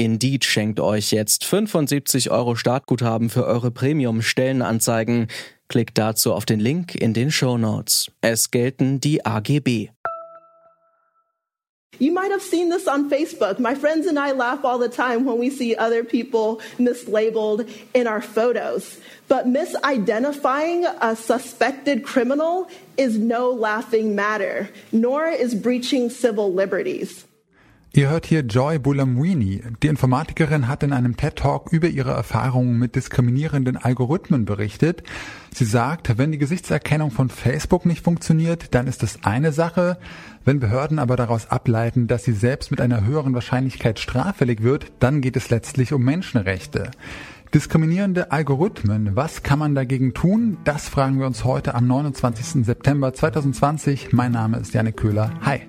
Indeed schenkt euch jetzt 75 Euro Startguthaben für eure Premium-Stellenanzeigen. Klickt dazu auf den Link in den Show Notes. Es gelten die AGB. You might have seen this on Facebook. My friends and I laugh all the time when we see other people mislabeled in our photos. But misidentifying a suspected criminal is no laughing matter, nor is breaching civil liberties. Ihr hört hier Joy Bulamwini. Die Informatikerin hat in einem TED-Talk über ihre Erfahrungen mit diskriminierenden Algorithmen berichtet. Sie sagt, wenn die Gesichtserkennung von Facebook nicht funktioniert, dann ist das eine Sache. Wenn Behörden aber daraus ableiten, dass sie selbst mit einer höheren Wahrscheinlichkeit straffällig wird, dann geht es letztlich um Menschenrechte. Diskriminierende Algorithmen, was kann man dagegen tun? Das fragen wir uns heute am 29. September 2020. Mein Name ist Janik Köhler. Hi.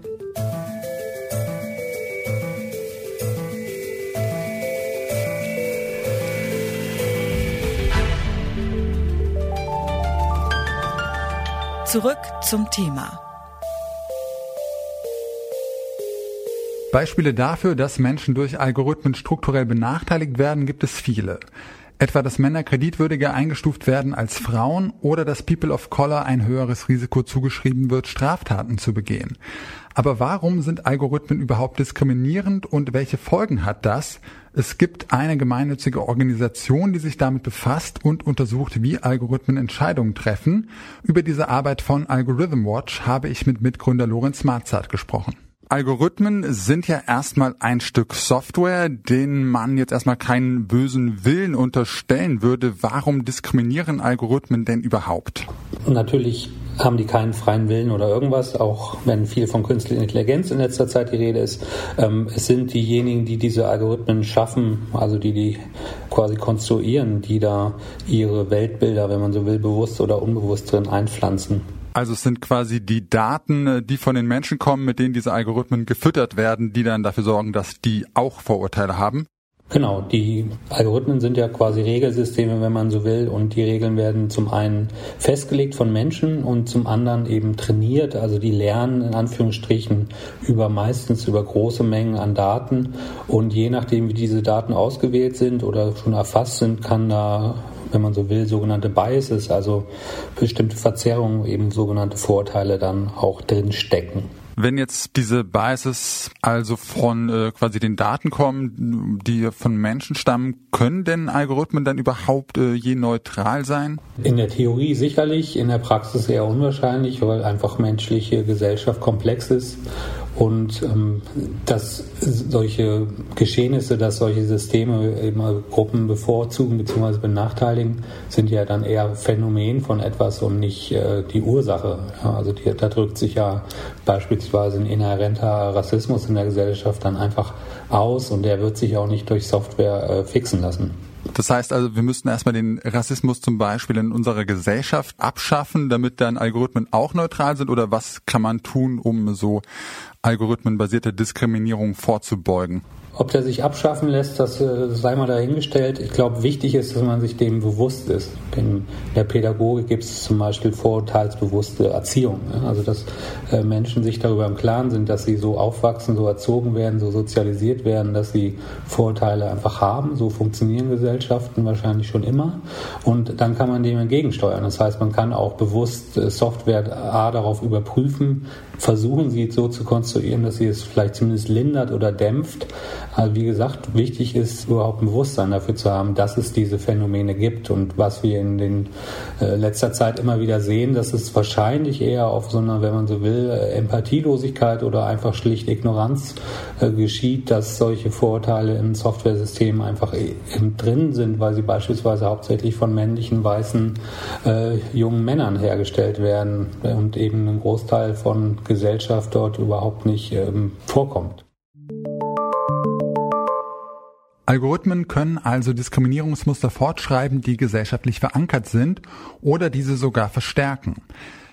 Zurück zum Thema. Beispiele dafür, dass Menschen durch Algorithmen strukturell benachteiligt werden, gibt es viele. Etwa, dass Männer kreditwürdiger eingestuft werden als Frauen oder dass People of Color ein höheres Risiko zugeschrieben wird, Straftaten zu begehen. Aber warum sind Algorithmen überhaupt diskriminierend und welche Folgen hat das? Es gibt eine gemeinnützige Organisation, die sich damit befasst und untersucht, wie Algorithmen Entscheidungen treffen. Über diese Arbeit von Algorithm Watch habe ich mit Mitgründer Lorenz Marzart gesprochen. Algorithmen sind ja erstmal ein Stück Software, denen man jetzt erstmal keinen bösen Willen unterstellen würde. Warum diskriminieren Algorithmen denn überhaupt? Natürlich haben die keinen freien Willen oder irgendwas, auch wenn viel von künstlicher Intelligenz in letzter Zeit die Rede ist. Ähm, es sind diejenigen, die diese Algorithmen schaffen, also die die quasi konstruieren, die da ihre Weltbilder, wenn man so will, bewusst oder unbewusst drin einpflanzen. Also es sind quasi die Daten, äh, die von den Menschen kommen, mit denen diese Algorithmen gefüttert werden, die dann dafür sorgen, dass die auch Vorurteile haben. Genau, die Algorithmen sind ja quasi Regelsysteme, wenn man so will, und die Regeln werden zum einen festgelegt von Menschen und zum anderen eben trainiert, also die lernen in Anführungsstrichen über meistens über große Mengen an Daten und je nachdem, wie diese Daten ausgewählt sind oder schon erfasst sind, kann da wenn man so will, sogenannte Biases, also bestimmte Verzerrungen, eben sogenannte Vorteile dann auch drin stecken. Wenn jetzt diese Biases also von äh, quasi den Daten kommen, die von Menschen stammen, können denn Algorithmen dann überhaupt äh, je neutral sein? In der Theorie sicherlich, in der Praxis eher unwahrscheinlich, weil einfach menschliche Gesellschaft komplex ist und ähm, dass solche Geschehnisse, dass solche Systeme immer Gruppen bevorzugen bzw. benachteiligen, sind ja dann eher Phänomen von etwas und nicht äh, die Ursache. Ja, also die, da drückt sich ja beispielsweise ein inhärenter Rassismus in der Gesellschaft dann einfach aus und der wird sich auch nicht durch Software äh, fixen lassen. Das heißt also, wir müssten erstmal den Rassismus zum Beispiel in unserer Gesellschaft abschaffen, damit dann Algorithmen auch neutral sind oder was kann man tun, um so algorithmenbasierte Diskriminierung vorzubeugen? Ob der sich abschaffen lässt, das äh, sei mal dahingestellt. Ich glaube, wichtig ist, dass man sich dem bewusst ist. In der Pädagogik gibt es zum Beispiel vorurteilsbewusste Erziehung. Also, dass äh, Menschen sich darüber im Klaren sind, dass sie so aufwachsen, so erzogen werden, so sozialisiert werden, dass sie Vorurteile einfach haben. So funktionieren Gesellschaften wahrscheinlich schon immer. Und dann kann man dem entgegensteuern. Das heißt, man kann auch bewusst äh, Software A darauf überprüfen, versuchen sie so zu konstruieren, dass sie es vielleicht zumindest lindert oder dämpft. Also wie gesagt, wichtig ist überhaupt ein Bewusstsein dafür zu haben, dass es diese Phänomene gibt und was wir in den äh, letzter Zeit immer wieder sehen, dass es wahrscheinlich eher auf so einer, wenn man so will, äh, Empathielosigkeit oder einfach schlicht Ignoranz äh, geschieht, dass solche Vorurteile in Softwaresystemen einfach äh, drin sind, weil sie beispielsweise hauptsächlich von männlichen weißen äh, jungen Männern hergestellt werden und eben ein Großteil von Gesellschaft dort überhaupt nicht ähm, vorkommt. Algorithmen können also Diskriminierungsmuster fortschreiben, die gesellschaftlich verankert sind oder diese sogar verstärken.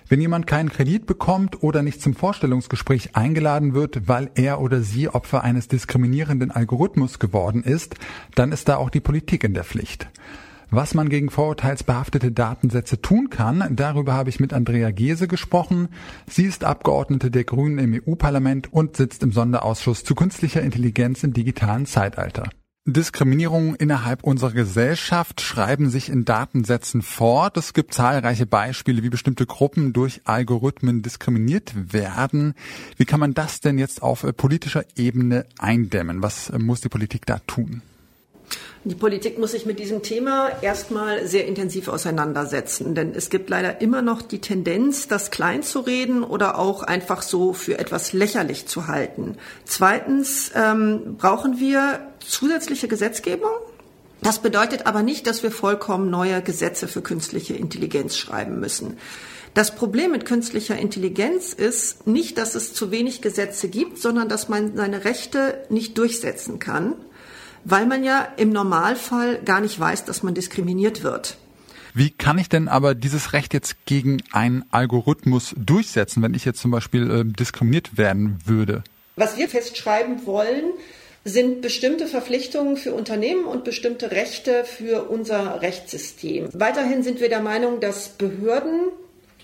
Wenn jemand keinen Kredit bekommt oder nicht zum Vorstellungsgespräch eingeladen wird, weil er oder sie Opfer eines diskriminierenden Algorithmus geworden ist, dann ist da auch die Politik in der Pflicht. Was man gegen vorurteilsbehaftete Datensätze tun kann, darüber habe ich mit Andrea Gese gesprochen. Sie ist Abgeordnete der Grünen im EU-Parlament und sitzt im Sonderausschuss zu künstlicher Intelligenz im digitalen Zeitalter. Diskriminierungen innerhalb unserer Gesellschaft schreiben sich in Datensätzen fort. Es gibt zahlreiche Beispiele, wie bestimmte Gruppen durch Algorithmen diskriminiert werden. Wie kann man das denn jetzt auf politischer Ebene eindämmen? Was muss die Politik da tun? Die Politik muss sich mit diesem Thema erstmal sehr intensiv auseinandersetzen, denn es gibt leider immer noch die Tendenz, das klein zu reden oder auch einfach so für etwas lächerlich zu halten. Zweitens ähm, brauchen wir zusätzliche Gesetzgebung. Das bedeutet aber nicht, dass wir vollkommen neue Gesetze für künstliche Intelligenz schreiben müssen. Das Problem mit künstlicher Intelligenz ist nicht, dass es zu wenig Gesetze gibt, sondern dass man seine Rechte nicht durchsetzen kann weil man ja im Normalfall gar nicht weiß, dass man diskriminiert wird. Wie kann ich denn aber dieses Recht jetzt gegen einen Algorithmus durchsetzen, wenn ich jetzt zum Beispiel äh, diskriminiert werden würde? Was wir festschreiben wollen, sind bestimmte Verpflichtungen für Unternehmen und bestimmte Rechte für unser Rechtssystem. Weiterhin sind wir der Meinung, dass Behörden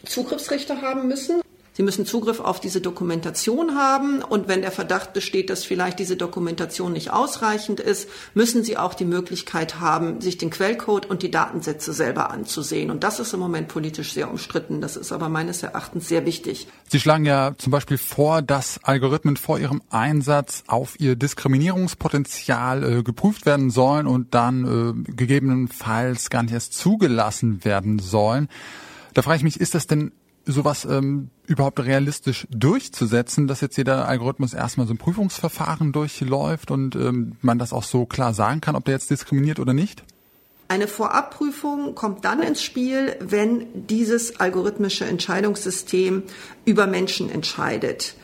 Zugriffsrechte haben müssen Sie müssen Zugriff auf diese Dokumentation haben und wenn der Verdacht besteht, dass vielleicht diese Dokumentation nicht ausreichend ist, müssen Sie auch die Möglichkeit haben, sich den Quellcode und die Datensätze selber anzusehen. Und das ist im Moment politisch sehr umstritten. Das ist aber meines Erachtens sehr wichtig. Sie schlagen ja zum Beispiel vor, dass Algorithmen vor ihrem Einsatz auf ihr Diskriminierungspotenzial äh, geprüft werden sollen und dann äh, gegebenenfalls gar nicht erst zugelassen werden sollen. Da frage ich mich, ist das denn sowas ähm, überhaupt realistisch durchzusetzen, dass jetzt jeder Algorithmus erstmal so ein Prüfungsverfahren durchläuft und ähm, man das auch so klar sagen kann, ob der jetzt diskriminiert oder nicht? Eine Vorabprüfung kommt dann ins Spiel, wenn dieses algorithmische Entscheidungssystem über Menschen entscheidet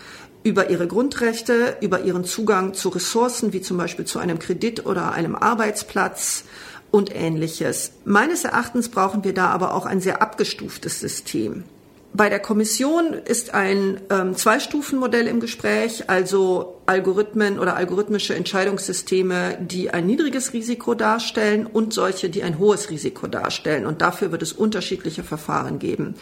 über ihre Grundrechte, über ihren Zugang zu Ressourcen, wie zum Beispiel zu einem Kredit oder einem Arbeitsplatz und ähnliches. Meines Erachtens brauchen wir da aber auch ein sehr abgestuftes System. Bei der Kommission ist ein ähm, Zwei-Stufen-Modell im Gespräch, also Algorithmen oder algorithmische Entscheidungssysteme, die ein niedriges Risiko darstellen und solche, die ein hohes Risiko darstellen. Und dafür wird es unterschiedliche Verfahren geben.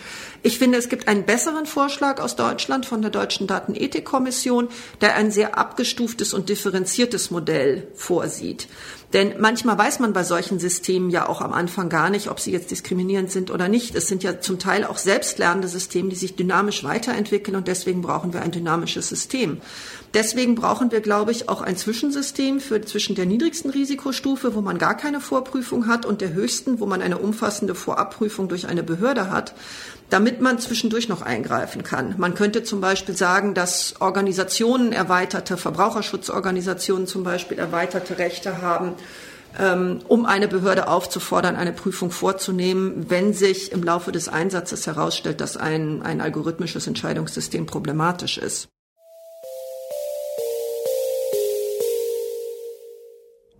Ich finde, es gibt einen besseren Vorschlag aus Deutschland von der Deutschen Datenethikkommission, der ein sehr abgestuftes und differenziertes Modell vorsieht. Denn manchmal weiß man bei solchen Systemen ja auch am Anfang gar nicht, ob sie jetzt diskriminierend sind oder nicht. Es sind ja zum Teil auch selbstlernende Systeme, die sich dynamisch weiterentwickeln und deswegen brauchen wir ein dynamisches System. Deswegen brauchen wir, glaube ich, auch ein Zwischensystem für zwischen der niedrigsten Risikostufe, wo man gar keine Vorprüfung hat, und der höchsten, wo man eine umfassende Vorabprüfung durch eine Behörde hat, damit man zwischendurch noch eingreifen kann. Man könnte zum Beispiel sagen, dass Organisationen erweiterte, Verbraucherschutzorganisationen zum Beispiel erweiterte Rechte haben, ähm, um eine Behörde aufzufordern, eine Prüfung vorzunehmen, wenn sich im Laufe des Einsatzes herausstellt, dass ein, ein algorithmisches Entscheidungssystem problematisch ist.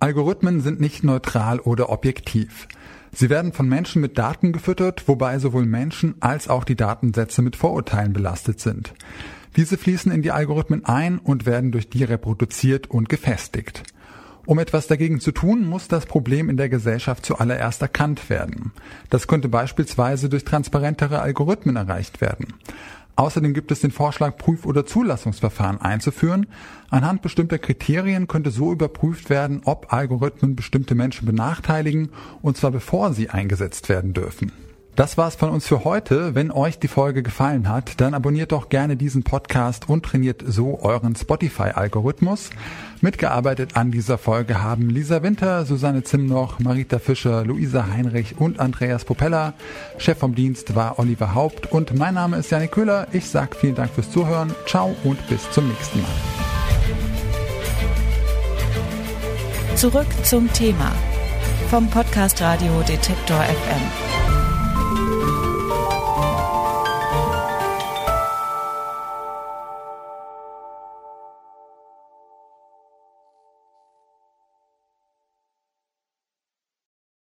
Algorithmen sind nicht neutral oder objektiv. Sie werden von Menschen mit Daten gefüttert, wobei sowohl Menschen als auch die Datensätze mit Vorurteilen belastet sind. Diese fließen in die Algorithmen ein und werden durch die reproduziert und gefestigt. Um etwas dagegen zu tun, muss das Problem in der Gesellschaft zuallererst erkannt werden. Das könnte beispielsweise durch transparentere Algorithmen erreicht werden. Außerdem gibt es den Vorschlag, Prüf- oder Zulassungsverfahren einzuführen. Anhand bestimmter Kriterien könnte so überprüft werden, ob Algorithmen bestimmte Menschen benachteiligen, und zwar bevor sie eingesetzt werden dürfen. Das war's von uns für heute. Wenn euch die Folge gefallen hat, dann abonniert doch gerne diesen Podcast und trainiert so euren Spotify-Algorithmus. Mitgearbeitet an dieser Folge haben Lisa Winter, Susanne Zimnoch, Marita Fischer, Luisa Heinrich und Andreas Popella. Chef vom Dienst war Oliver Haupt und mein Name ist Janik Köhler. Ich sag vielen Dank fürs Zuhören. Ciao und bis zum nächsten Mal. Zurück zum Thema vom Podcast Radio Detektor FM.